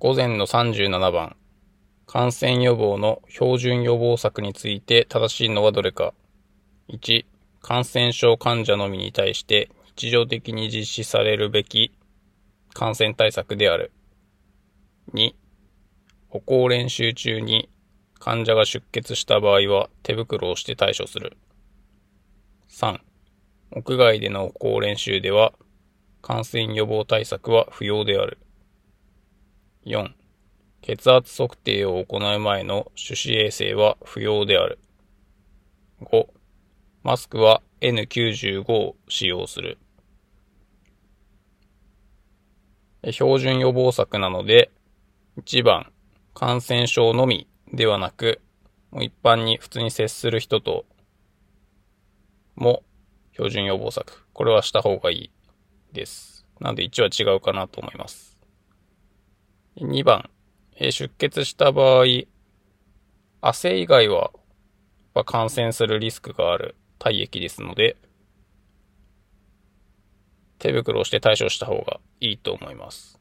午前の37番、感染予防の標準予防策について正しいのはどれか。1、感染症患者のみに対して日常的に実施されるべき感染対策である。2、歩行練習中に患者が出血した場合は手袋をして対処する。3、屋外での歩行練習では感染予防対策は不要である。4、血圧測定を行う前の手指衛生は不要である。5、マスクは N95 を使用する。標準予防策なので、1番、感染症のみではなく、もう一般に普通に接する人とも標準予防策。これはした方がいいです。なので1は違うかなと思います。2番、え出血した場合、汗以外は感染するリスクがある体液ですので、手袋をして対処した方がいいと思います。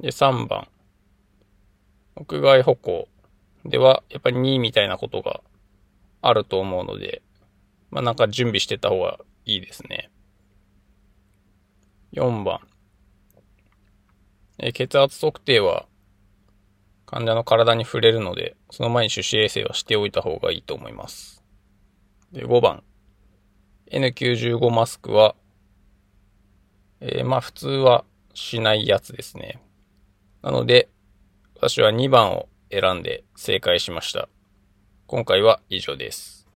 で、3番。屋外歩行では、やっぱり2みたいなことがあると思うので、まあなんか準備してた方がいいですね。4番。え血圧測定は患者の体に触れるので、その前に手指衛生はしておいた方がいいと思います。で、5番。N95 マスクは、えー、まあ普通はしないやつですね。なので、私は2番を選んで正解しました。今回は以上です。